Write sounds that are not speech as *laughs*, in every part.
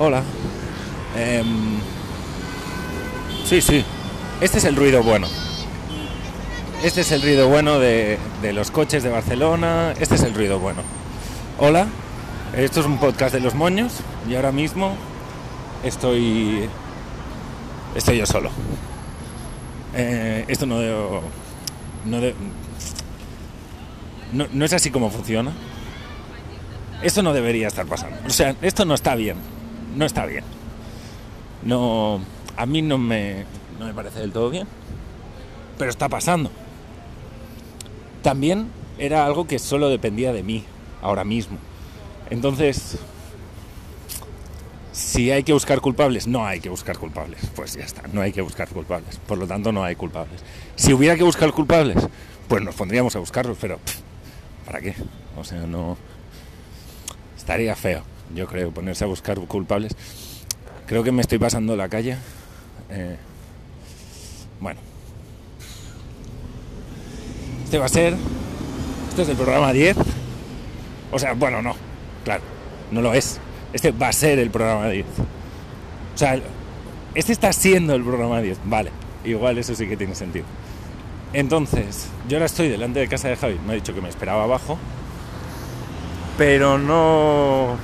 Hola. Em, sí, sí. Este es el ruido bueno. Este es el ruido bueno de, de los coches de Barcelona. Este es el ruido bueno. Hola. Esto es un podcast de los moños y ahora mismo estoy estoy yo solo. Eh, esto no debo, no, no no es así como funciona. Esto no debería estar pasando. O sea, esto no está bien. No está bien. No, a mí no me, no me parece del todo bien. Pero está pasando. También era algo que solo dependía de mí, ahora mismo. Entonces, si hay que buscar culpables, no hay que buscar culpables. Pues ya está, no hay que buscar culpables. Por lo tanto, no hay culpables. Si hubiera que buscar culpables, pues nos pondríamos a buscarlos, pero ¿para qué? O sea, no... Estaría feo, yo creo, ponerse a buscar culpables. Creo que me estoy pasando la calle. Eh, bueno. Este va a ser... Este es el programa 10. O sea, bueno, no. Claro, no lo es. Este va a ser el programa 10. O sea, este está siendo el programa 10. Vale, igual eso sí que tiene sentido. Entonces, yo ahora estoy delante de casa de Javi. Me ha dicho que me esperaba abajo. Pero no...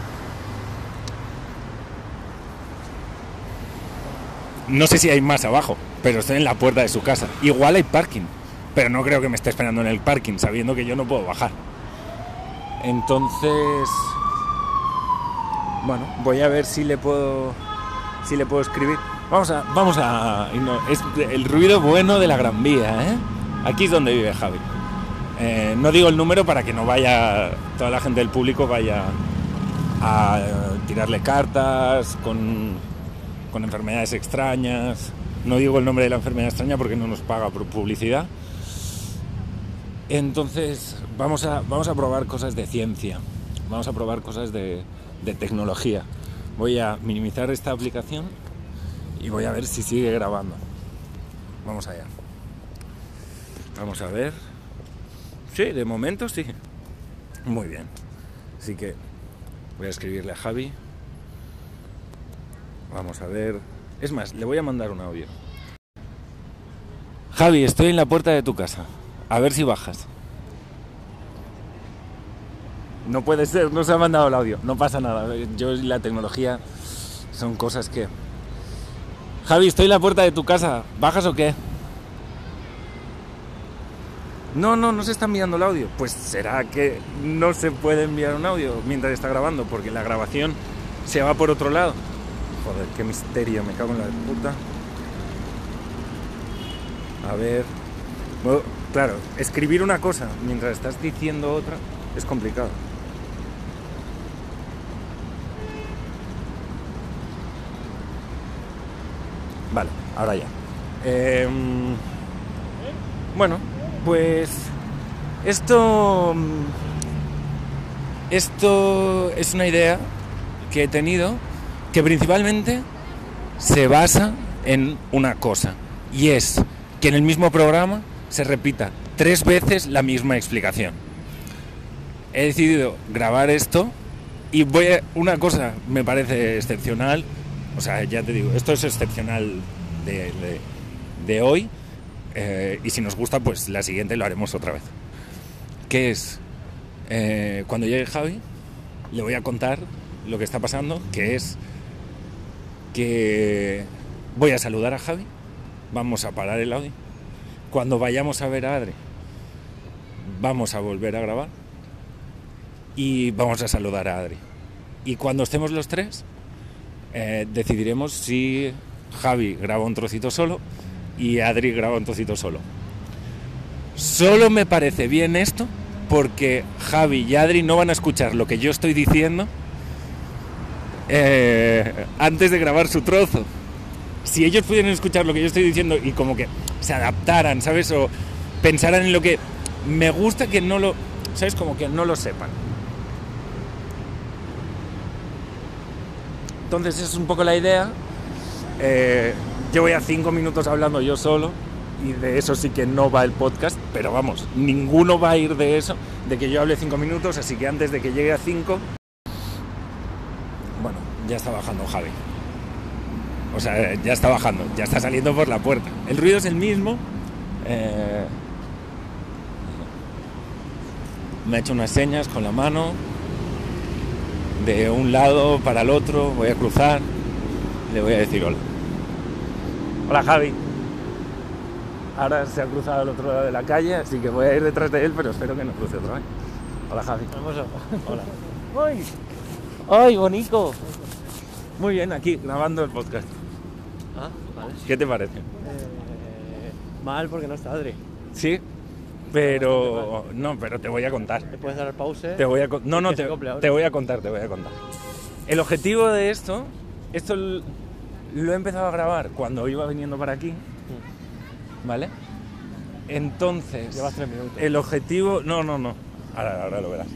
No sé si hay más abajo, pero estoy en la puerta de su casa. Igual hay parking, pero no creo que me esté esperando en el parking, sabiendo que yo no puedo bajar. Entonces, bueno, voy a ver si le puedo, si le puedo escribir. Vamos a, vamos a, es el ruido bueno de la Gran Vía, ¿eh? Aquí es donde vive Javi. Eh, no digo el número para que no vaya toda la gente del público vaya a tirarle cartas con, con enfermedades extrañas. No digo el nombre de la enfermedad extraña porque no nos paga por publicidad. Entonces vamos a, vamos a probar cosas de ciencia, vamos a probar cosas de, de tecnología. Voy a minimizar esta aplicación y voy a ver si sigue grabando. Vamos allá. Vamos a ver. Sí, de momento sí. Muy bien. Así que voy a escribirle a Javi. Vamos a ver. Es más, le voy a mandar un audio. Javi, estoy en la puerta de tu casa. A ver si bajas. No puede ser, no se ha mandado el audio. No pasa nada. Yo y la tecnología son cosas que... Javi, estoy en la puerta de tu casa. ¿Bajas o qué? No, no, no se está enviando el audio. Pues será que no se puede enviar un audio mientras está grabando, porque la grabación se va por otro lado. Joder, qué misterio, me cago en la puta. A ver. Bueno, claro, escribir una cosa mientras estás diciendo otra es complicado. Vale, ahora ya. Em, bueno, pues esto esto es una idea que he tenido que principalmente se basa en una cosa y es que en el mismo programa se repita tres veces la misma explicación. He decidido grabar esto y voy a, una cosa me parece excepcional, o sea, ya te digo, esto es excepcional de, de- hoy eh, y si nos gusta, pues la siguiente lo haremos otra vez. Que es, eh, cuando llegue Javi, le voy a contar lo que está pasando, que es que voy a saludar a Javi, vamos a parar el audio. Cuando vayamos a ver a Adri, vamos a volver a grabar y vamos a saludar a Adri. Y cuando estemos los tres, eh, decidiremos si Javi graba un trocito solo y Adri graba un trocito solo. Solo me parece bien esto porque Javi y Adri no van a escuchar lo que yo estoy diciendo eh, antes de grabar su trozo. Si ellos pudieran escuchar lo que yo estoy diciendo y como que se adaptaran, ¿sabes? O pensaran en lo que me gusta que no lo, ¿sabes? Como que no lo sepan. Entonces esa es un poco la idea. Eh, llevo ya cinco minutos hablando yo solo y de eso sí que no va el podcast, pero vamos, ninguno va a ir de eso, de que yo hable cinco minutos, así que antes de que llegue a cinco, Ya está bajando Javi. O sea, ya está bajando, ya está saliendo por la puerta. El ruido es el mismo. eh, me ha hecho unas señas con la mano de un lado para el otro. Voy a cruzar. Le voy a decir hola. Hola Javi. Ahora se ha cruzado al otro lado de la calle, así que voy a ir detrás de él, pero espero que no cruce otra vez. Hola Javi. Vamos a... Hola. *laughs* ¡Ay! ¡Ay, bonito! Muy bien, aquí grabando el podcast. Ah, vale. ¿Qué te parece? Eh, mal porque no está Adri. Sí, pero no, pero te voy a contar. ¿Le puedes dar pause? Te voy a no, no, te, te voy a contar, te voy a contar. El objetivo de esto, esto lo he empezado a grabar cuando iba viniendo para aquí, ¿vale? Entonces, Llevas tres minutos. el objetivo, no, no, no, ahora, ahora lo verás.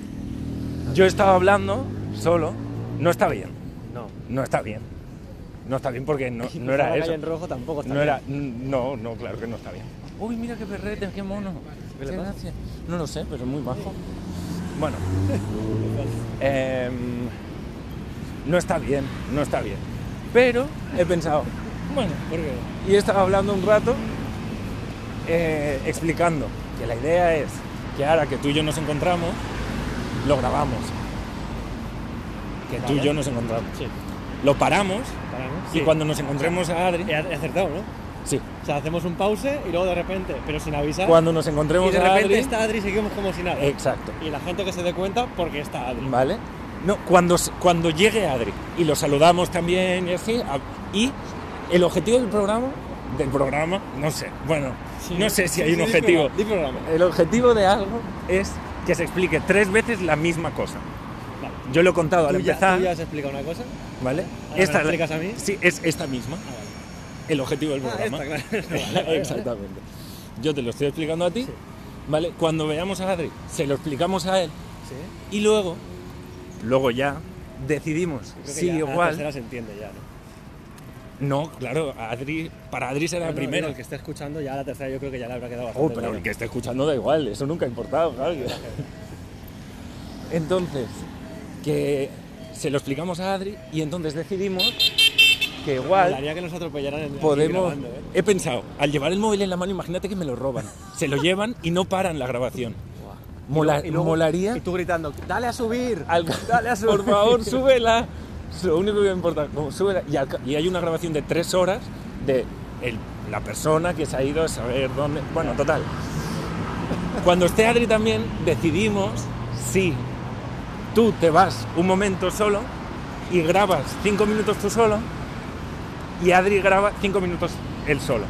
Yo estaba hablando solo, no está bien, No. está bien, no está bien porque no, era eso. en rojo tampoco está No bien. era, no, no, claro que no está bien. Uy, mira qué perrete, qué mono. ¿Qué le pasa? No lo sé, pero es muy bajo. Bueno, *laughs* em, no está bien, no está bien. Pero he pensado, bueno, ¿Por qué? y he estado hablando un rato eh, explicando que la idea es que ahora que tú y yo nos encontramos, lo grabamos. Que tú y yo nos encontramos. Sí. Lo paramos Paramos. y Sí. cuando nos encontremos a Adri, He acertado, ¿no? sí, O sea, hacemos un pause y luego de repente, pero sin avisar. cuando nos y encontremos de a repente Adri, está Adri y seguimos como si nada. exacto. Y la gente que se dé cuenta porque está Adri. ¿Vale? No, cuando, cuando llegue Adri y lo saludamos también y así, y el objetivo del programa, del programa, no sé, bueno, Sí. no sé si hay Sí, un sí, objetivo. programa, programa. El objetivo de algo es que se explique tres veces la misma cosa. Yo lo he contado al ¿Tú ya, empezar, tú ya has explicado una cosa? ¿vale? ¿Ahora me la explicas a mí? Sí, es esta misma, Ah, vale. el objetivo del Ah, programa. esta, claro. *laughs* Vale, *laughs* vale, Exactamente. Yo te lo estoy explicando a ti, Sí. ¿vale? Cuando veamos a Adri, se lo explicamos a él Sí. y luego, luego ya decidimos si ya la igual. tercera se entiende ya, ¿no? No, claro, Adri, para Adri será la No, no, primera. digo, El que esté escuchando ya la tercera yo creo que ya le habrá quedado bastante Oh, pero claro. el que esté escuchando da igual, eso nunca ha importado, claro. *laughs* Entonces, que se lo explicamos a Adri y entonces decidimos que igual que nos atropellaran en podemos... grabando, ¿eh? He pensado, al llevar el móvil en la mano, imagínate que me lo roban. Se lo llevan y no paran la grabación. Mola- Y luego- molaría... Y tú gritando, dale a subir. Al- Dale a subir. *laughs* Por favor, súbela. Lo único que me importa, como súbela. Y, al y hay una grabación de tres horas de el- la persona que se ha ido a saber dónde. Bueno, total. Cuando esté Adri también, decidimos si tú te vas un momento solo y grabas cinco minutos tú solo y Adri graba cinco minutos él solo.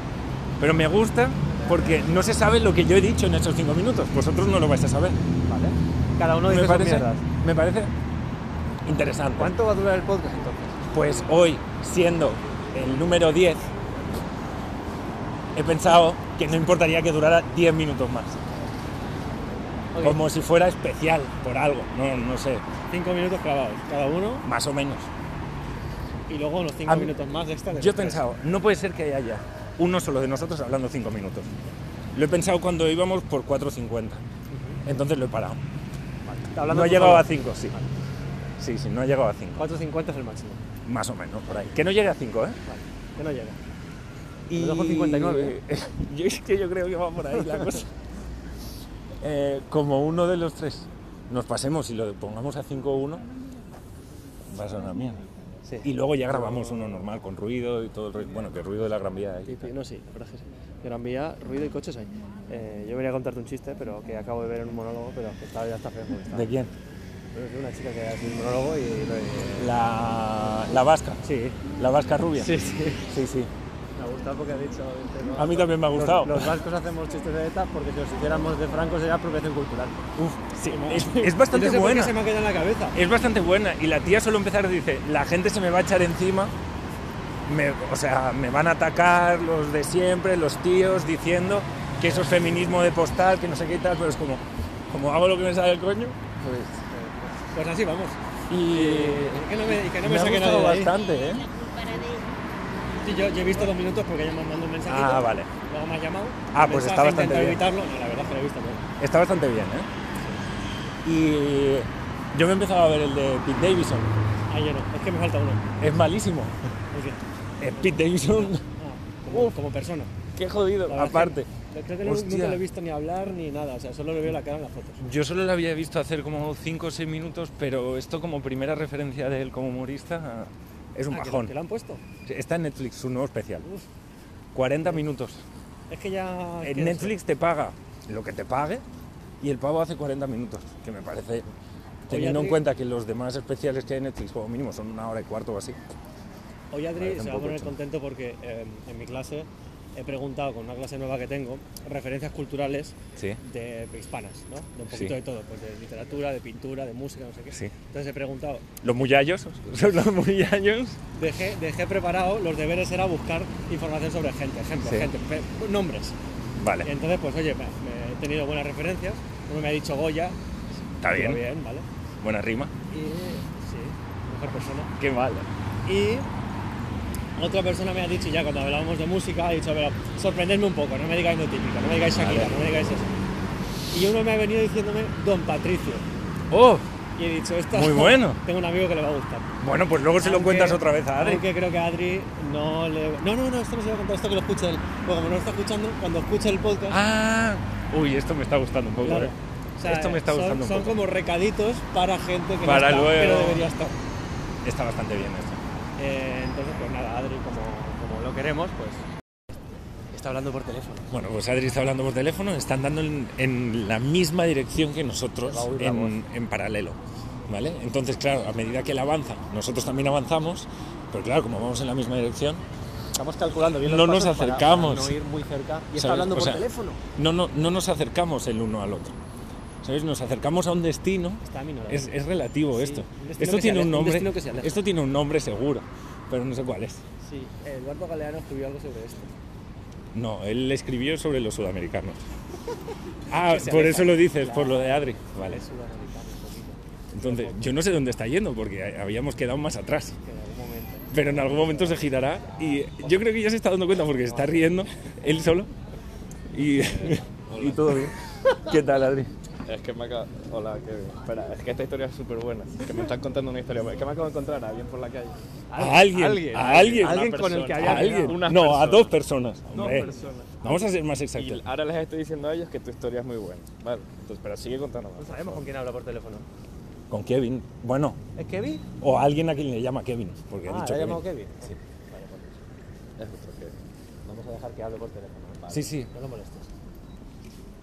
Pero me gusta porque no se sabe lo que yo he dicho en esos cinco minutos. Vosotros no lo vais a saber. Vale. Cada uno dice Me sus parece, mierdas. me parece interesante. ¿Cuánto va a durar el podcast entonces? Pues hoy, siendo el número 10, he pensado que no importaría que durara 10 minutos más. Como si fuera especial por algo, no, no sé, Cinco minutos clavados, cada uno, más o menos. y luego unos cinco A minutos más de extra. de Yo he pensado, no puede ser que haya uno solo de nosotros hablando 5 minutos. Lo he pensado cuando íbamos por 4.50. Entonces lo he parado. No ha llegado a 5, sí. Sí, sí, no ha llegado a 5. 4.50 es el máximo. Más o menos, por ahí. Que no llegue a 5, ¿eh? Vale. Que no llega. Y... Lo dejo en 59, *laughs* yo es que yo creo que va por ahí la cosa. Eh, como uno de los tres nos pasemos y lo pongamos a 5-1, va a ser una mierda. Sí. Y luego ya grabamos uno normal con ruido y todo el ruido. Bueno, que ruido de la Gran Vía sí, No, sí, la verdad es que sí. Gran Vía, ruido y coches hay. Eh, yo venía a contarte un chiste, pero que acabo de ver en un monólogo, pero que está, ya está feo. está- ¿De quién? de una chica que hace un monólogo y... y- La, la vasca. Sí, La vasca rubia. sí, sí. sí. sí. Me ha gustado porque ha dicho... dice, no, A mí también me ha gustado. Los, los vascos hacemos chistes de ETA porque si los hiciéramos de Franco sería apropiación cultural. Uf, sí, es, *laughs* es bastante no sé buena. se me ha quedado en la cabeza. Es bastante buena. Y la tía solo empezar dice, la gente se me va a echar encima. me- o sea, me van a atacar los de siempre, los tíos, diciendo que eso es feminismo de postal, que no sé qué y tal, pero es como, como hago lo que me sale del coño. Pues, pues así vamos. Y Y que no me, y que no me, me ha gustado bastante, ¿eh? Sí, yo, yo he visto dos minutos porque ella me mandó un mensajito. Ah, vale. Luego me ha llamado. Ah, pues mensaje, está bastante bien. evitarlo. No, la verdad es que lo he visto todo. Está bastante bien, ¿eh? Y yo me he empezado a ver el de Pete Davidson. Ah, yo no. Es que me falta uno. Es malísimo. ¿El qué? Es Pete Davidson. Ah, como, como persona. Qué jodido. Aparte. que Creo que no- nunca lo he visto ni hablar ni nada. O sea, solo le veo la cara en las fotos. Yo solo lo había visto hacer como 5 o 6 minutos, pero esto como primera referencia de él como humorista es un Ah, bajón. Lo han puesto. Está en Netflix, su nuevo especial. Uf, 40 minutos. es que ya. En Netflix te paga lo que te pague y el pavo hace 40 minutos, que me parece, teniendo en cuenta que los demás especiales que hay en Netflix, como mínimo, son una hora y cuarto o así. Hoy Adri se va a poner hecho. contento porque eh, en mi clase he preguntado con una clase nueva que tengo referencias culturales Sí, de hispanas, ¿no? De un poquito Sí. de todo, pues de literatura, de pintura, de música, no sé qué. sí. Entonces he preguntado, Los muyallos, son *laughs* los muyallos. dejé, dejé preparado, los deberes era buscar información sobre gente, ejemplos, Sí. gente, nombres. Y Vale, entonces, pues oye, me, me he tenido buenas referencias. Uno me ha dicho Goya, está bien, bien, ¿vale? buena rima. Y sí, mejor persona. Qué mal. Y otra persona me ha dicho, ya cuando hablábamos de música, ha dicho, pero sorprendedme un poco, no me digáis lo típico, no me digáis Shakira, Vale. no me digáis eso. Y uno me ha venido diciéndome Don Patricio. ¡Oh! Y he dicho, esto Muy *laughs* bueno. tengo un amigo que le va a gustar. Bueno, pues luego se lo cuentas otra vez a Adri. Aunque creo que a Adri no le... No, no, no, esto no se va a contar, esto que lo escuche él. Porque como no lo está escuchando, cuando escuche el podcast... Ah, uy, esto me está gustando un poco. claro. eh. O sea, esto me está son- gustando un Son poco. como recaditos para gente que Para no está, luego. pero debería estar. Está bastante bien esto. Eh, entonces, pues nada, Adri, como, como lo queremos, pues está hablando por teléfono. Bueno, pues Adri está hablando por teléfono, están dando en, en la misma dirección que nosotros, en, en paralelo. ¿Vale? Entonces, claro, a medida que él avanza, nosotros también avanzamos, pero claro, como vamos en la misma dirección, Estamos calculando bien No los nos pasos acercamos. para no ir muy cerca. Y está hablando O por sea, teléfono. no, no, no nos acercamos el uno al otro. ¿Sabes? Nos acercamos a un destino. Es, es relativo Sí, esto. Esto tiene un aleja, un nombre. destino que se aleja. esto tiene un nombre seguro, pero no sé cuál es. Sí, Eduardo Galeano escribió algo sobre esto. No, él escribió sobre los sudamericanos. *laughs* Ah, por aleja. eso lo dices, Claro. por lo de Adri. Vale. Entonces, yo no sé dónde está yendo porque habíamos quedado más atrás. Que en algún momento. Pero en algún momento se girará y yo creo que ya se está dando cuenta porque se está riendo él solo y, *laughs* y todo bien. ¿Qué tal, Adri? Es que me acabo... Hola, Kevin. Espera, es que esta historia es súper buena. Que me están contando una historia. Es que me acabo de encontrar a alguien por la calle. A alguien, alguien, a alguien, alguien una con el que haya a alguien. No, a dos personas. Dos personas. Vamos a ser más Y exactos. ahora les estoy diciendo a ellos que tu historia es muy buena. Vale, entonces, pero sigue contando No sabemos con quién habla por teléfono. Con Kevin. Bueno, ¿Es Kevin? o a alguien a quien le llama Kevin. Porque ha Ah, dicho ¿le ha Kevin. llamado Kevin? Sí. Vale, pues Es justo que... vamos a dejar que hable por teléfono. Vale. Sí, sí. No lo molestes.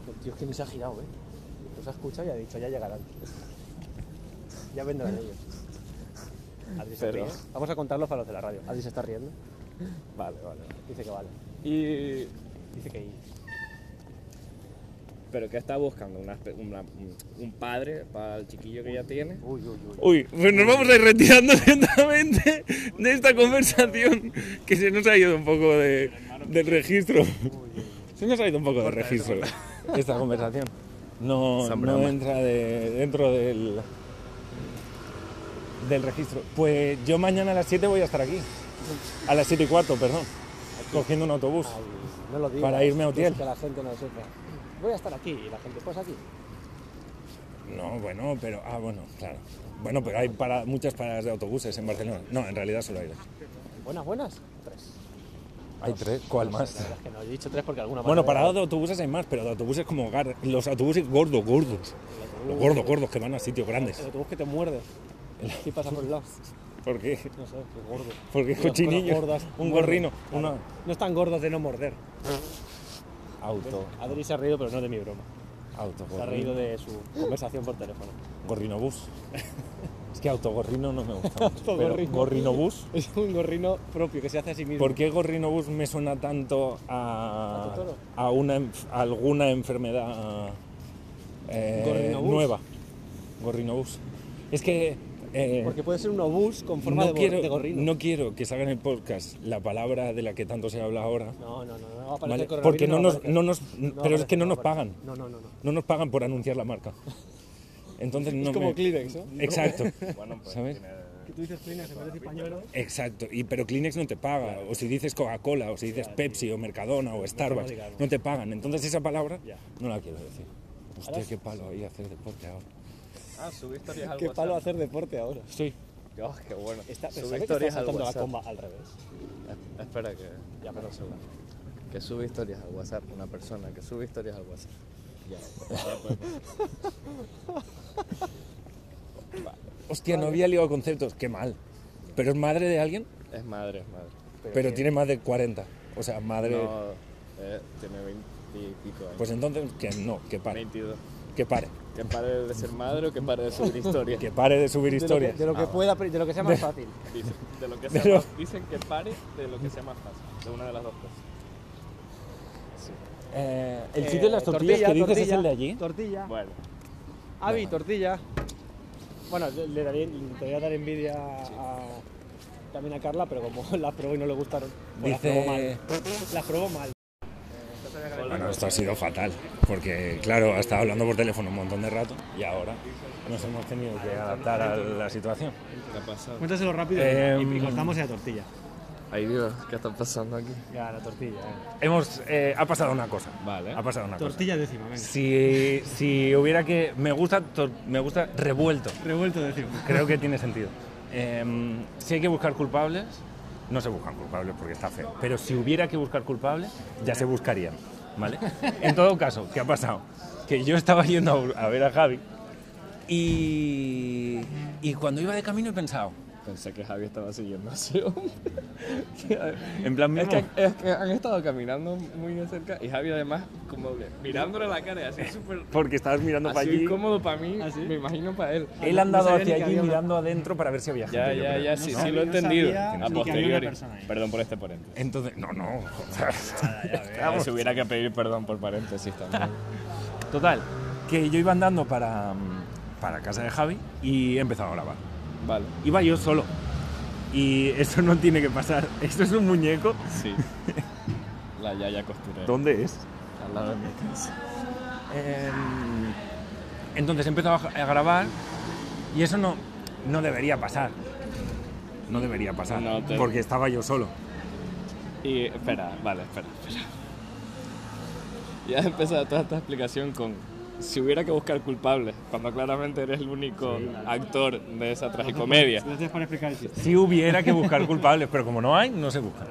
El tío es que ni se ha girado, ¿eh? Los ha escuchado y ha dicho, ya llegarán. ya vendrán ellos. Adri se Pero- ríe. Vamos a contarlo para los de la radio. Adri se está riendo. Vale, vale. Dice que vale. Y... Dice que Pero que está buscando una espe- una- un- padre para el chiquillo que ya tiene. Uy, uy, uy. Uy, pues nos vamos a ir retirando *laughs* lentamente de esta conversación que se nos ha ido un poco de, del registro. Se nos ha ido un poco del registro *laughs* esta conversación. No, no entra de- dentro del, del registro. Pues yo mañana a las 7 voy a estar aquí. A las 7 y cuarto, perdón. Cogiendo un autobús. Ay, no lo digas. Para irme a Utiel. Que la gente no sepa. Voy a estar aquí y la gente, pues aquí. No, bueno, pero. Ah, bueno, claro. Bueno, pero hay para, muchas paradas de autobuses en Barcelona. No, en realidad solo hay dos. Buenas, buenas. Tres. Hay tres, ¿cuál más? verdad es que no, he dicho tres porque alguna Bueno, parada- de autobuses hay más, pero de autobuses como gar- los autobuses gordos, gordos. Los gordos, gordos que van a sitios grandes. El autobús que te muerde. Pasa por el lado. ¿Por qué? No sé, es gordo. Porque cosas cochinillo. gordas Un muerden. gorrino. Claro. Una... No están gordos de no morder. Auto. Adri se ha reído, pero no de mi broma. Auto. Se ha reído de su conversación por teléfono. Gorrinobús. *laughs* es que autogorrino no me gusta *laughs* mucho. pero gorrinobús. Es un gorrino propio que se hace a sí mismo. ¿Por qué gorrinobús me suena tanto a, ¿A una, a alguna enfermedad eh, ¿Gorrinobús? nueva? Gorrinobús. Es que eh, Porque puede ser un obús con forma no, de, quiero, de gorrino. no quiero que salga en el podcast la palabra de la que tanto se habla ahora. no, no, no, no va a aparecer ¿vale? Porque no nos, no nos, No pero es que no no nos pagan. No, no, no. no. No nos pagan por anunciar la marca. *laughs* Entonces no Es como me- Kleenex, ¿no? Exacto. *laughs* Bueno, pues ¿Sabes? tiene- Que tú dices Kleenex en vez de decir pañuelo. Exacto, y, pero Kleenex no te paga, o si dices Coca-Cola, o si dices Pepsi, o Mercadona, o Starbucks, no te pagan. Entonces esa palabra Ya. no la quiero decir. Hostia, Ahora- qué palo ahí hacer deporte ahora. Ah, subí historias al *laughs* Qué WhatsApp. palo hacer deporte ahora. Sí, Oh, qué bueno. Está, está historias al saltando la WhatsApp. comba al revés. Es- Espera que... Ya, pero un segundo. Que sube historias al WhatsApp. Una persona que sube historias al WhatsApp. Ya. podemos- *laughs* Hostia, no había liado conceptos. Qué mal. Pero es madre de alguien, Es madre, es madre. pero tiene más de 40. O sea, madre... No, eh, tiene 20 y pico años. Pues entonces, que no, que pare. 22. Que pare. Que pare de ser madre o que pare de subir historias. Que pare de subir De lo que, historias. de lo que Ah, pueda, de lo que sea más fácil. Dicen, de lo que *laughs* sea Pero- más- dicen que pare de lo que sea más fácil. De una de las dos cosas. Eh, el Eh, sitio de las tortillas tortilla, que dices es tortilla, el de allí. Tortilla. Bueno, Avi, tortilla. Bueno, le, daría, le voy a dar envidia a, también a Carla, pero como *laughs* las probó y no le gustaron, pues las probó mal. Dice... Las probó mal. Bueno, esto ha sido fatal, porque claro, ha estado hablando por teléfono un montón de rato y ahora nos hemos tenido que adaptar a la situación. ¿qué ha pasado? Cuéntaselo rápido Eh, y cortamos la tortilla. Ay Dios, ¿qué está pasando aquí? Ya, la tortilla. eh. Hemos, eh, ha pasado una cosa. Vale. Ha pasado una cosa. Tortilla décima, venga. Si, si hubiera que... Me gusta, tor- me gusta revuelto. Revuelto décima. Creo que *laughs* tiene sentido. Em, si hay que buscar culpables, no se buscan culpables porque está feo. Pero si hubiera que buscar culpables, ya se buscarían. ¿Vale? En todo caso, ¿qué ha pasado? Que yo estaba yendo a a ver a Javi y, y cuando iba de camino he pensado, Pensé que Javi estaba siguiendo así. *laughs* en plan, es, que, es que han estado caminando muy de cerca y Javi además como que mirándole la cara y así súper... porque estabas mirando para Así allí. incómodo para mí, ¿Ah, sí? me imagino para él. Él No- ha andado no hacia allí había mirando adentro para ver si había gente. Ya, ya, ya, No sí, sabía- sí lo he no entendido. A posteriori. Perdón por este paréntesis. Entonces, no, no. *laughs* Ah, si hubiera que pedir perdón por paréntesis también. Total, que yo iba andando para, mm, para casa de Javi y he empezado a grabar. Vale, Iba yo solo. Y eso no tiene que pasar. Esto es un muñeco. sí. La Yaya costurera. ¿Dónde es? Al lado de mi casa. Em, entonces he empezado a, a grabar y eso no, no debería pasar. No debería pasar. No te- Porque estaba yo solo. Y espera, vale, espera, espera. Ya has empezado toda esta explicación con si hubiera que buscar culpables, cuando claramente eres el único actor de esa tragicomedia. Gracias por explicar el chiste. Si hubiera que buscar culpables, pero como no hay, no se buscan.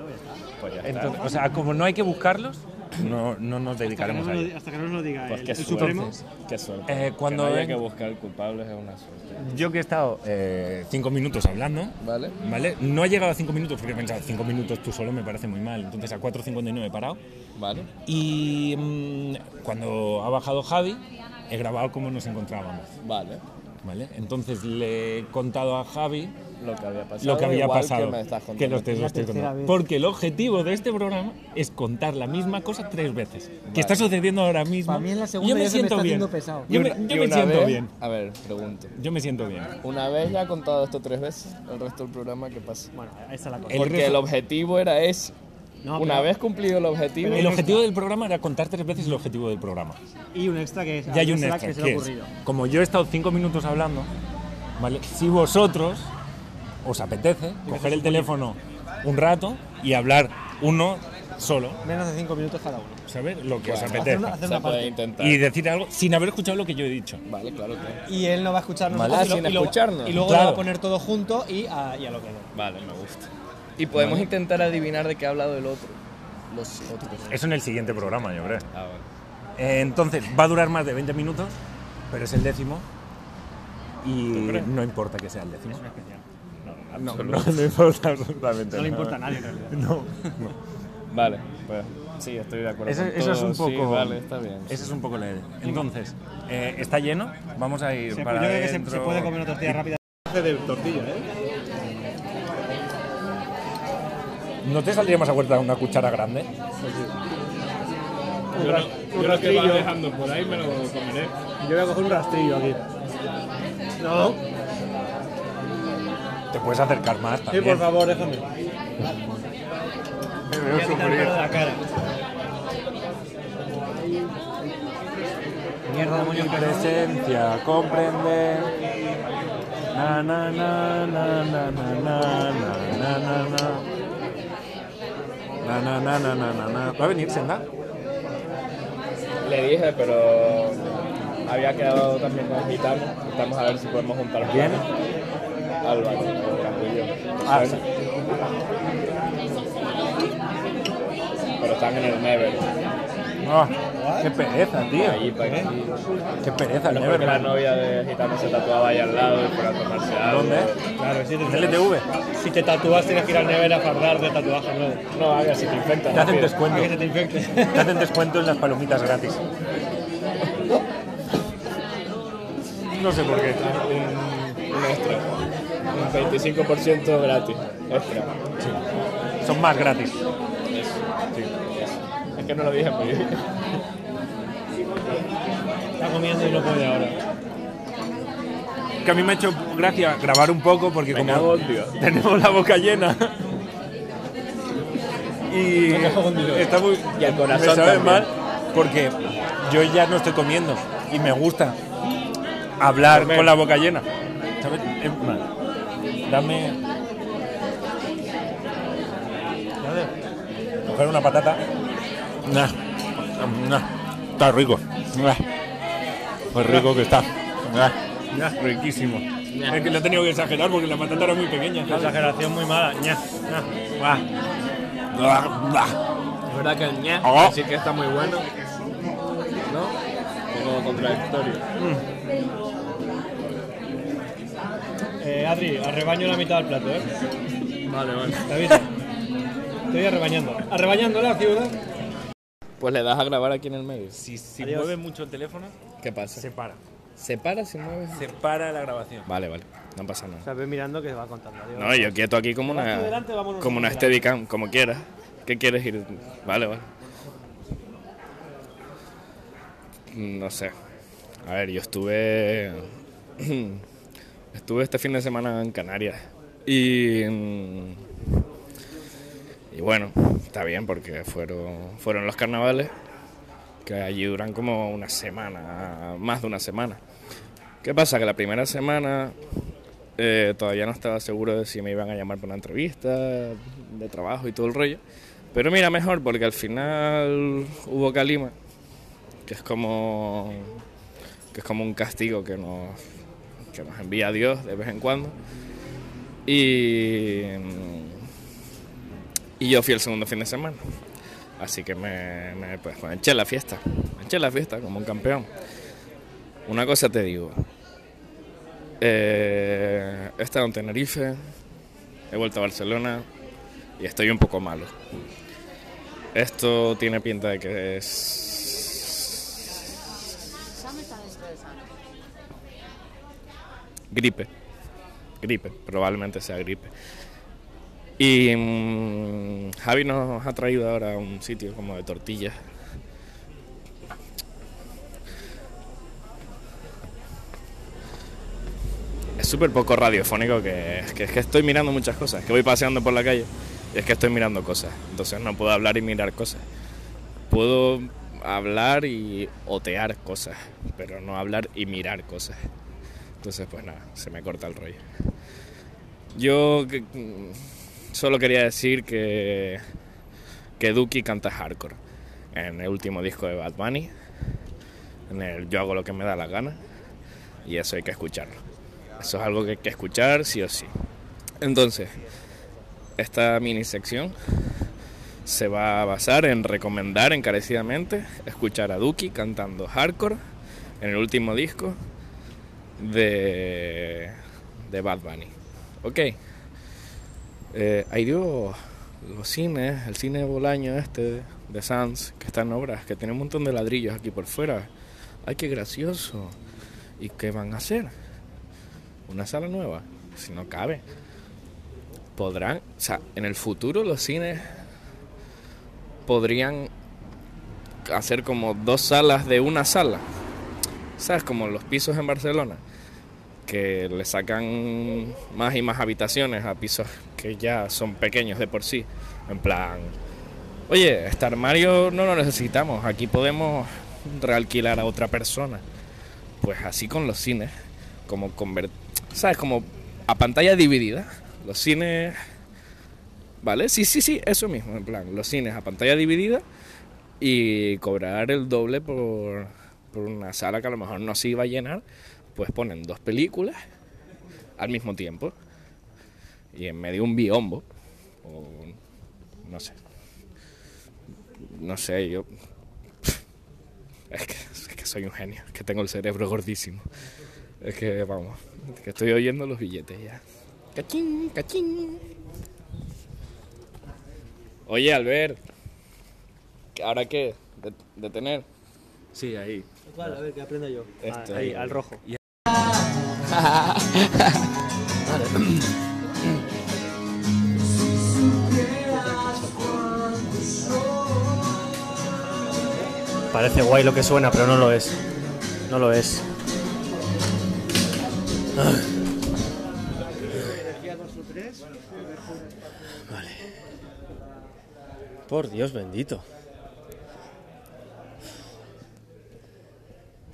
Pues ya está. Entonces, o sea, como no hay que buscarlos, no, no nos Hasta que, no dedicaremos a nos lo, ello. hasta que no nos lo diga Pues el, qué el suerte. Supremo. Qué suerte. Eh, cuando que no haya ven- que buscar culpables es una suerte. Yo que he estado eh, cinco minutos hablando, ¿Vale? ¿vale? No he llegado a cinco minutos porque he pensado, cinco minutos tú solo me parece muy mal. Entonces a 4.59 he parado. ¿Vale? Y mm, cuando ha bajado Javi, he grabado cómo nos encontrábamos. Vale. ¿Vale? Entonces le he contado a Javi Lo que había pasado. lo que había pasado. Que me estás que lo lo estoy contando. Porque el objetivo de este programa es contar la misma cosa tres veces. Vale. Que está sucediendo ahora mismo. Para mí en la segunda yo me siento está bien. haciendo pesado. Yo me, siento vez- bien. A ver, pregunto. Yo me siento bien. Una vez ya he contado esto tres veces, el resto del programa, ¿qué pasa? Bueno, esa es la cosa. El Porque resto- el objetivo era ese. No, Una pero- vez cumplido el objetivo, El objetivo del programa era contar tres veces el objetivo del programa. Y un extra que es. Ya hay un extra extra, que se que le ha es, ocurrido. como yo he estado cinco minutos hablando, ¿vale? si vosotros os apetece coger el teléfono un rato y hablar uno solo, Menos de 5 minutos cada uno. ¿sabes? Lo que os Bueno, apetece. hacer una- hacer una parte. intentar. Y decir algo sin haber escuchado lo que yo he dicho. Vale, claro que. Y él no va a escucharnos Vale. y lo- sin y. Y luego Claro. lo va a poner todo junto y a, y a lo que no. Vale, me gusta. Y podemos intentar adivinar de qué ha hablado el otro. Los otros. Eso en el siguiente programa, yo creo. Ah, vale. Eh, entonces, va a durar más de 20 minutos, pero es el décimo. Y no importa que sea el décimo. Es una especial. No, no, no *laughs* importa absolutamente No le importa a nadie en realidad. No, no. Vale, pues sí, estoy de acuerdo. Eso, con eso es un poco. Sí, vale, está bien. Esa es un poco la idea. Entonces, eh, está lleno. Vamos a ir Se, para yo creo que se, se puede comer una tortilla rápida. de tortilla, ¿eh? ¿No te saldría más a cuenta una cuchara grande? Yo lo, yo lo que va dejando por ahí me lo comeré. Yo voy a coger un rastrillo aquí. No, Te puedes acercar más sí, también. por favor, déjame. Me veo sufrir. la cara. Mierda, no. presencia, comprender. Na na na na na na na na na na. Na na na na na na. ¿Va a venir Senda? Le dije, pero había quedado también con gitano. Estamos a ver si podemos juntar planes. Álvaro. Ah, ¿Suena? Pero están en el Never. Ah, qué pereza, tío. Allí para aquí. Qué pereza que la novia de Gitano se tatuaba ahí al lado y fuera a tomarse algo. ¿Dónde? Claro, si te, LTV. si te tatúas tienes que ir al Never a fardar de tatuaje nuevo. No, haga si te infectas. Te hacen descuento. Para que se te infecte. Te hacen descuento en las palomitas gratis. No sé por qué. Un, un extra. Un 25% gratis. Extra. Son más gratis. Eso. Sí, eso. Es que no lo dije muy bien. Está comiendo y no puede ahora. Que a mí me ha hecho gracia grabar un poco porque Me como cago *laughs* tenemos la boca llena y está muy Y el corazón me sabe también. mal porque yo ya no estoy comiendo y me gusta hablar Comer. con la boca llena. Mal. Dame coger una patata. Nah, nah, está rico. Nah. Pues rico que está. Nah, riquísimo. Es que lo he tenido que exagerar porque la patata era muy pequeña. Exageración muy mala. Ña, ña, guau. Blah, blah. Es verdad que el ñe, Oh. sí que está muy bueno. ¿No? Un poco contradictorio. Eh, Adri, arrebaño la mitad del plato, ¿eh? Vale, vale. ¿Te aviso? Estoy arrebañando. Arrebañando la ciudad. Pues le das a grabar aquí en el medio. Si, si Adiós. mueve mucho el teléfono, ¿Qué pasa? se para. ¿Se para si mueves? Se para la grabación. Vale, vale. No pasa O nada. sea, ves mirando que va contando. Adiós. No, yo quieto aquí como una, delante, como una Steadicam, como quieras. ¿Qué quieres ir? Vale, vale. No sé. A ver, yo estuve. *clears throat* estuve este fin de semana en Canarias. Y. Y bueno, está bien porque fueron, fueron los carnavales. Que allí duran como una semana, más de una semana. ¿Qué pasa? Que la primera semana eh, todavía no estaba seguro de si me iban a llamar para una entrevista de trabajo y todo el rollo. Pero mira, mejor porque al final hubo calima, que es como que es como un castigo que nos, que nos envía Dios de vez en cuando. Y, y yo fui el segundo fin de semana. Así que me, pues, eché la fiesta. Me eché la fiesta como un campeón. Una cosa te digo. Eh, he estado en Tenerife, he vuelto a Barcelona y estoy un poco malo. Esto tiene pinta de que es... Gripe. Gripe, probablemente sea gripe. Y mm, Javi nos ha traído ahora a un sitio como de tortillas. Es súper poco radiofónico que, es que estoy mirando muchas cosas, que voy paseando por la calle y es que estoy mirando cosas. Entonces no puedo hablar y mirar cosas. Puedo hablar y otear cosas, pero no hablar y mirar cosas. Entonces pues nada, se me corta el rollo. Yo que- solo quería decir que, que Duki canta hardcore en el último disco de Bad Bunny. En el Yo hago lo que me da la gana. Y eso hay que escucharlo. Eso es algo que hay que escuchar sí o sí. Entonces, esta mini sección se va a basar en recomendar encarecidamente escuchar a Duki cantando hardcore en el último disco de, de Bad Bunny. Ok. Eh, ay Dios, los cines, el cine Bolaño este de Sans, que está en obras, que tiene un montón de ladrillos aquí por fuera. Ay, qué gracioso. ¿Y qué van a hacer? ¿Una sala nueva? Si no cabe. Podrán, o sea, en el futuro los cines podrían hacer como dos salas de una sala. ¿Sabes? Como los pisos en Barcelona que le sacan más y más habitaciones a pisos que ya son pequeños de por sí. En plan, oye, este armario no lo necesitamos, aquí podemos realquilar a otra persona. Pues así con los cines, como convert ¿sabes? Como a pantalla dividida. Los cines, ¿vale? Sí, sí, sí, eso mismo, en plan, los cines a pantalla dividida y cobrar el doble por, por una sala que a lo mejor no se iba a llenar pues ponen dos películas al mismo tiempo. y me dio un biombo. O no sé. No sé, yo. *laughs* Es que, es que soy un genio, es que tengo el cerebro gordísimo. Es que, vamos, que estoy oyendo los billetes ya. Cachín, cachín. Oye, Albert. ¿Ahora qué? ¿De- ¿Detener? Sí, ahí. ¿Cuál? A ver, que aprenda yo. Este. Ah, ahí, al rojo. Parece guay lo que suena, pero no lo es. No lo es. Vale. Por Dios bendito.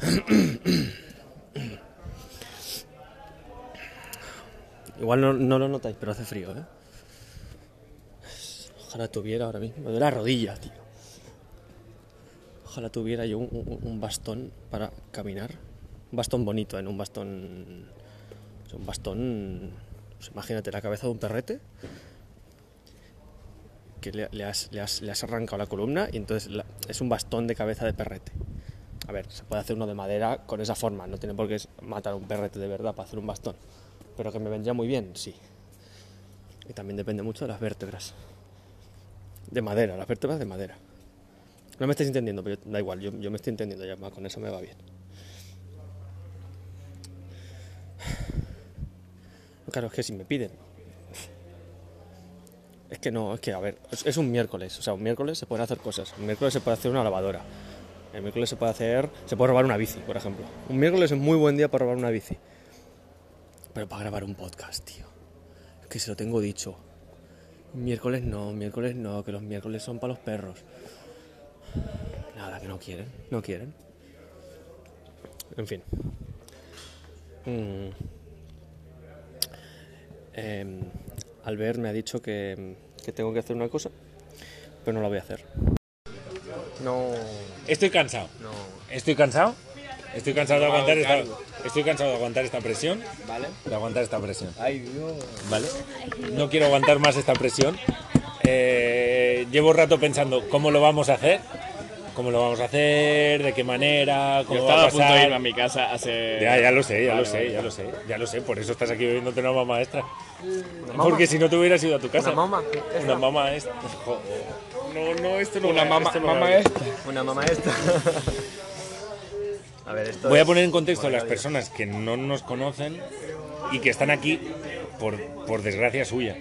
*clears throat* Igual no, no lo notáis, pero hace frío, ¿eh? Ojalá tuviera ahora mismo. Me duele la rodilla, tío. Ojalá tuviera yo un, bastón para caminar. Un bastón bonito, ¿eh? Un bastón. Un bastón. pues imagínate la cabeza de un perrete. Que le, has, le has- le has arrancado la columna y entonces es un bastón de cabeza de perrete. A ver, se puede hacer uno de madera con esa forma, no tiene por qué matar un perrete de verdad para hacer un bastón. Pero que me vendría muy bien, sí. Y también depende mucho de las vértebras. De madera, las vértebras de madera. No me estáis entendiendo, pero da igual, yo, yo me estoy entendiendo ya, con eso me va bien. Claro, es que si me piden. Es que no, es que, a ver, es, es un miércoles, o sea, un miércoles se pueden hacer cosas. Un miércoles se puede hacer una lavadora. El miércoles se puede hacer, se puede robar una bici, por ejemplo. Un miércoles es muy buen día para robar una bici. Pero para grabar un podcast, tío. Es que se lo tengo dicho. Miércoles no, miércoles no, que los miércoles son para los perros. Nada, que no quieren, no quieren. En fin. Mm. Em, Albert me ha dicho que, que tengo que hacer una cosa, pero no la voy a hacer. No, Estoy cansado. no. Estoy cansado. Estoy cansado de aguantar esta, estoy cansado de aguantar esta presión. ¿Vale? De aguantar esta presión. Ay, Dios. ¿Vale? No quiero aguantar más esta presión. Eh, llevo rato pensando cómo lo vamos a hacer. Cómo lo vamos a hacer, de qué manera, Yo cómo estaba va a a punto de pasar. irme a mi casa hace. Ya, ya lo sé, ya Vale, lo sé, vale. ya lo sé, ya lo sé. Por eso estás aquí bebiéndote una mamá extra. Porque si no te hubieras ido a tu casa. ¿Una mamá? Una mamá extra. Joder. No, no, esto no Una mamá, va mamá esta. Una mamá esta. *laughs* a ver, esto Voy a poner en contexto a las personas que no nos conocen y que están aquí por, por desgracia suya.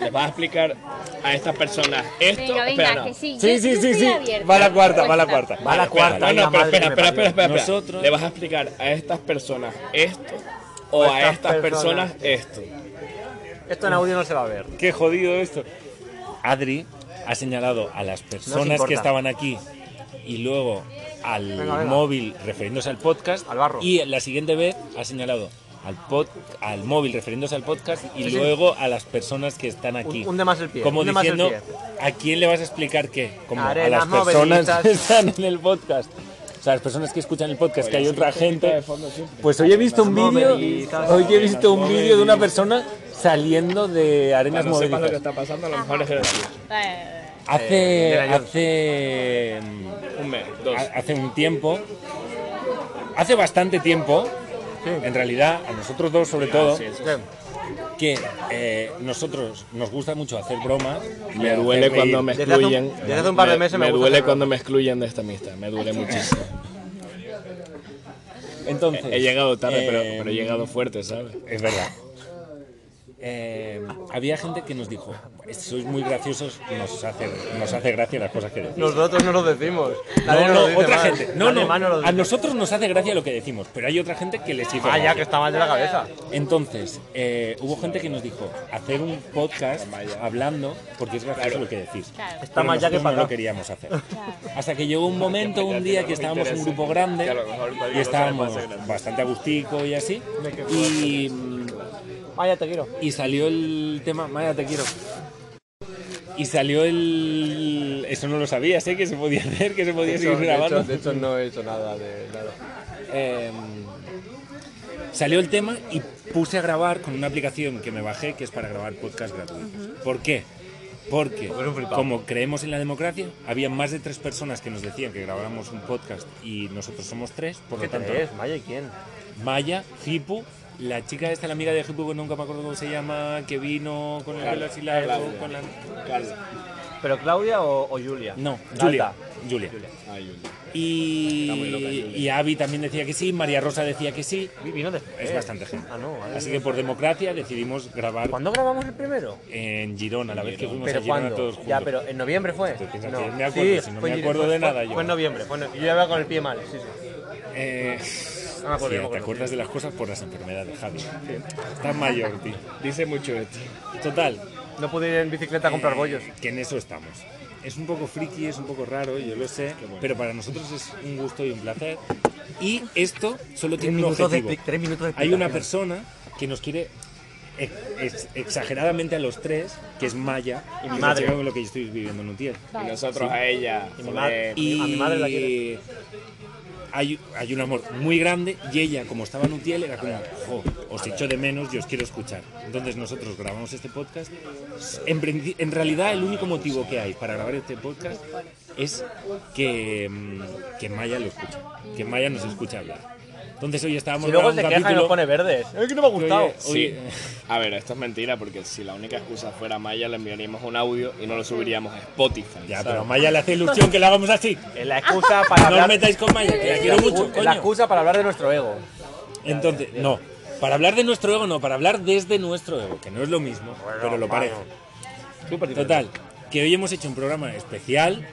Les vas a explicar a estas personas esto. Venga, espera, venga, no. que sí. Sí, sí, sí. Va la cuarta, va la cuarta. Va la cuarta. No, no, pero espera, espera, espera. Nosotros- Le vas a explicar a estas personas esto o O a estas estas personas, personas. esto. Esto en audio no se va a ver. Qué jodido esto. Adri ha señalado a las personas que estaban aquí y luego al Venga, venga. móvil refiriéndose al podcast. Al barro. Y la siguiente vez ha señalado al, pod, al móvil refiriéndose al podcast y Sí, sí. luego a las personas que están aquí. Un- hunde más el pie, Como diciendo, pie. ¿a quién le vas a explicar qué? Como a las personas que están en el podcast. O sea, las personas que escuchan el podcast, que hay otra gente. Pues hoy he visto un vídeo, hoy he visto un vídeo de una persona saliendo de arenas Cuando sepas lo que está pasando, a lo mejor es gracioso. Eh, Hace, Jones. hace, Un mes, dos. ha- hace un tiempo, hace bastante tiempo, en realidad, a nosotros dos sobre todo, Sí, sí. que eh, nosotros nos gusta mucho hacer bromas. y Me duele cuando me Desde hace un- excluyen. desde hace un par de meses me duele cuando me excluyen de esta amistad. Me duele muchísimo. Entonces, He llegado tarde, pero, pero he llegado fuerte, ¿sabes? Es verdad. Eh, había gente que nos dijo, sois muy graciosos, nos hace, nos hace gracia las cosas que decís. Nosotros no lo decimos. No, Nadie no, lo otra más. gente. No, Nadie no. lo A nosotros nos hace gracia lo que decimos, pero hay otra gente que les hizo Ah, ya que está mal de la cabeza. Entonces, eh, hubo gente que nos dijo hacer un podcast hablando porque es gracioso lo que decís. Claro. Está más ya que para no lo queríamos hacer. Hasta que llegó un momento, un día que estábamos en un grupo grande y estábamos bastante agustico y así. Y, Vaya, te quiero. y salió el tema, Maya, te quiero. Y salió el... Eso no lo sabía, sé que se podía hacer, que se podía seguir grabando. hecho, no he hecho nada de nada. Eh, Salió el tema y puse a grabar con una aplicación que me bajé que es para grabar podcast gratuitos. ¿Por qué? Porque, como creemos en la democracia, había más de tres personas que nos decían que grabáramos un podcast y nosotros somos tres, por lo tanto, Maya y quién? Maya, Hipu, la chica esta, la amiga de Hipu, que nunca me acuerdo cómo se llama, que vino con el pelo así largo, con la... ¿Pero Claudia o, o Julia? No, Julia. alta. Julia. Y, loca, Julia. y Avi también decía que sí, María Rosa decía que sí. Vi- Vino después. Es bastante gente. Ah, no. vale. Así que por democracia decidimos grabar ¿Cuándo grabamos el primero? en Girona, la vez que fuimos a ¿Pero Girona cuándo? todos juntos. Ya, pero en noviembre fue. No. me acuerdo, si no fue me en- acuerdo de nada fue- yo. Fue en noviembre. Fue en- yo ya iba con el pie mal, sí, sí. Eh, No me acuerdo, sí, te acuerdas de las cosas por las enfermedades, Javi. Estás mayor, tío. Dice mucho de ti. Total, No pude ir en bicicleta a comprar eh, bollos. Que en eso estamos. Es un poco friki, es un poco raro, yo lo sé, pero para nosotros es un gusto y un placer. Y esto solo tiene un objetivo. tres minutos de Hay una persona que nos quiere ex- ex- exageradamente a los tres, que es Maya, y mi madre. con lo que yo estoy viviendo en Utiel. Y nosotros a ella. Y mi madre- Y A mi madre la quiere. Hay, hay un amor muy grande y ella, como estaba en Utiel, era como, jo, os echo de menos y os quiero escuchar. Entonces nosotros grabamos este podcast. En, realidad el único motivo que hay para grabar este podcast es que, mm, que Maya lo escucha, que Maya nos escucha hablar. Entonces hoy estábamos Y luego se queja y nos pone verdes. Es que no me ha gustado. Sí. A ver, esto es mentira porque si la única excusa fuera Maya, le enviaríamos un audio y no lo subiríamos a Spotify. Ya, ¿sabes? pero a Maya le hace ilusión que lo hagamos así. Es la excusa para No os metáis con Maya, que la quiero la mucho, coño. La excusa para hablar de nuestro ego. Entonces, no. Para hablar de nuestro ego, no. Para hablar desde nuestro ego, que no es lo mismo, pero lo parece. Total, que hoy hemos hecho un programa especial,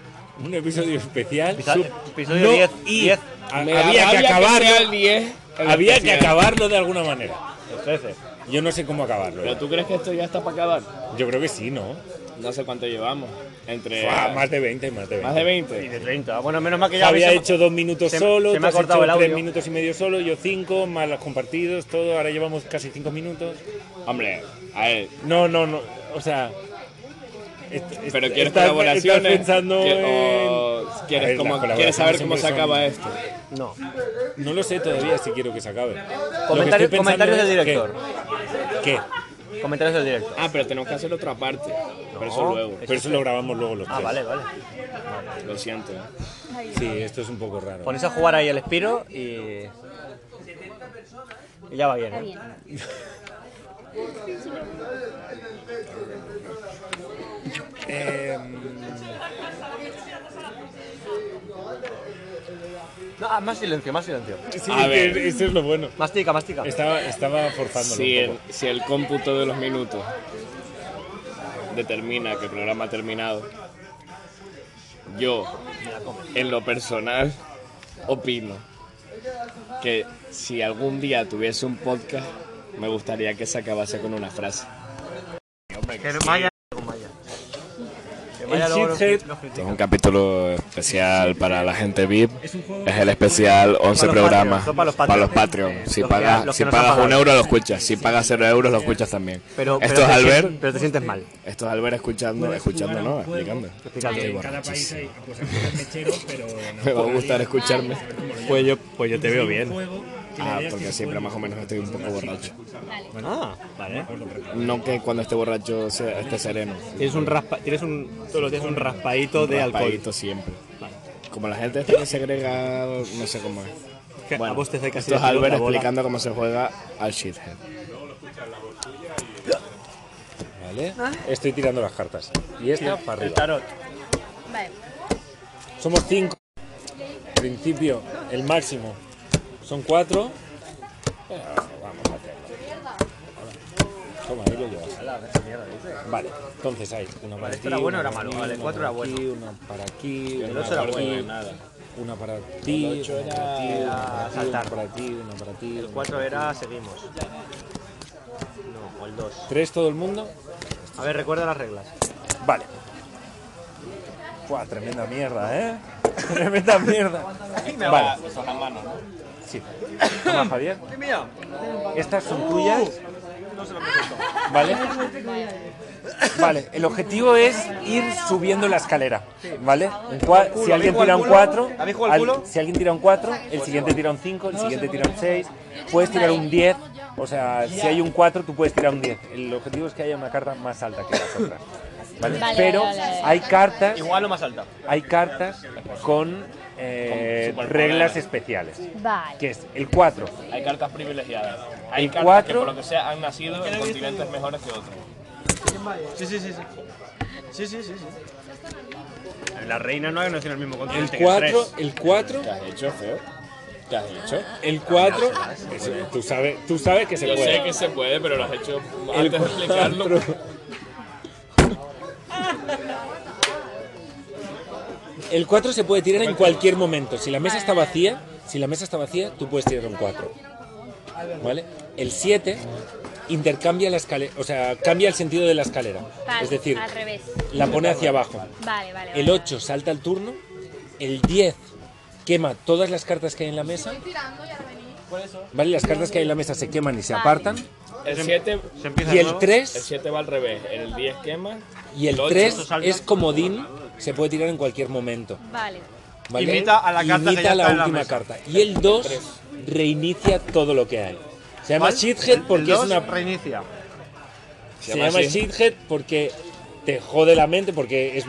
un episodio especial. Episodio- sub- episodio no, 10, y 10. A- había que acabarlo. 10 el había que acabarlo de alguna manera. El 13. Yo no sé cómo acabarlo. ¿Pero tú crees que esto ya está para acabar? Yo creo que sí, ¿no? No sé cuánto llevamos. Entre. Fua, más de 20, más de 20. más de Y 20. de 30. Bueno, menos mal que ya Había habéis- hecho dos minutos se- solo, se me ha has cortado hecho el tres audio. minutos y medio solo, yo cinco, más los compartidos, todo. Ahora llevamos casi cinco minutos. Hombre, a ver. No, no, no. O sea. Pero quieres estás- colaboraciones. estás pensando ¿Qui- en- o A quieres, cómo- saber cómo se acaba son- esto? No. No lo sé todavía si quiero que se acabe. Lo que Comentarios, del director. ¿Qué? Comentarios del director. Ah, pero tenemos que hacer otra parte. Pero eso luego. Pero eso lo grabamos luego los Ah, tres. vale, vale. Lo siento. ¿eh? Sí, esto es un poco raro. Ponéis a jugar ahí el Espiro y. Y ya va bien. Está ¿eh? No, ah, más silencio, más silencio. Sí, A ver. eso es lo bueno. Mastica, mastica. Estaba, estaba forzándolo Si un el, poco. si el cómputo de los minutos determina que el programa ha terminado, yo, en lo personal, opino que si algún día tuviese un podcast, me gustaría que se acabase con una frase. Que Este es un capítulo especial para la gente VIP. Es el especial 11 los programas para los Patreons. Patreon. Si pagas, si pagas un euro lo escuchas. Si pagas 0 euros lo escuchas también. Pero, Esto es te Albert. sientes- pero te sientes mal. Esto es Albert escuchando, escuchando, ¿no? Explicando. Pues, *laughs* Me va a gustar escucharme. Pues yo, pues yo te veo bien. Ah, porque siempre más o menos estoy un poco borracho. Ah, vale. No que cuando esté borracho sea- esté sereno. Tienes un raspa, tienes un todos los días un raspadito de alcohol. Raspadito siempre. Como la gente está segrega, no sé cómo es. Que Bueno, a vos te hace casi esto es Albert explicando cómo se juega al shithead. ¿Vale? Estoy tirando las cartas. Y esta para El tarot. Vale. Somos cinco. En principio, el máximo son cuatro. Pero vamos a hacerlo. Toma, ahí lo llevas. Vale, entonces hay una para ti, era bueno era malo? Vale, cuatro era bueno. Una para aquí, El ocho era bueno. ti, una para ti, ti, una para ti, una saltar. para ti, una para ti. El 4 era seguimos. No, o el 2. ¿Tres todo el mundo? A ver, recuerda las reglas. Vale. Fua, tremenda mierda, ¿eh? *laughs* tremenda mierda. Vale. Sí. Toma, Javier. *coughs* Estas son tuyas. no se lo presento. *laughs* ¿Vale? Vale, el objetivo es ir subiendo la escalera, ¿vale? Cua- si alguien ¿Habéis tira un jugado al 4, culo? ¿Habéis jugado al culo? si alguien tira un 4, el siguiente tira un 5, el siguiente tira un 6, puedes tirar un 10, o sea, si hay un 4 tú puedes tirar un 10. El objetivo es que haya una carta más alta que las otras. ¿vale? Vale, Pero vale, vale. hay cartas, Igual o más alta. hay cartas con eh, reglas especiales, Vale. que es el 4. Hay cartas privilegiadas. Hay El cartas cuatro- que por lo que sea han nacido en continentes mejores que otros. Sí, sí, sí. Sí, sí, sí. sí, sí. La reina no ha nacido en el mismo El continente. que 4, tres. el 4, ¿Qué has hecho, feo? ¿Qué has hecho? el 4, tú sabes, tú sabes que se Yo puede. sé que se puede, pero lo has hecho El antes de explicarlo. El 4 se puede tirar en cualquier momento. Si la mesa está vacía, si la mesa está vacía, tú puedes tirar un 4. ¿Vale? El 7 intercambia la escalera, o sea, cambia el sentido de la escalera. Vale, Es decir, al revés. la pone hacia abajo. Vale, vale. El vale. 8 salta al turno. El 10 quema todas las cartas que hay en la mesa. ¿Vale? Las cartas que hay en la mesa se queman y se apartan. El 7 Se empieza Y el nuevo. 3 el 7 va al revés. El 10 quema. Y el El ocho 3 salta. es comodín, se puede tirar en cualquier momento. Vale. ¿vale? Imita a la carta que Imita ya la está en la última mesa. carta. Y el 2 reinicia todo lo que hay. Se llama ¿Cuál? Shithead El porque es dos una. reinicia. Se llama llama así. Shithead porque te jode la mente, porque es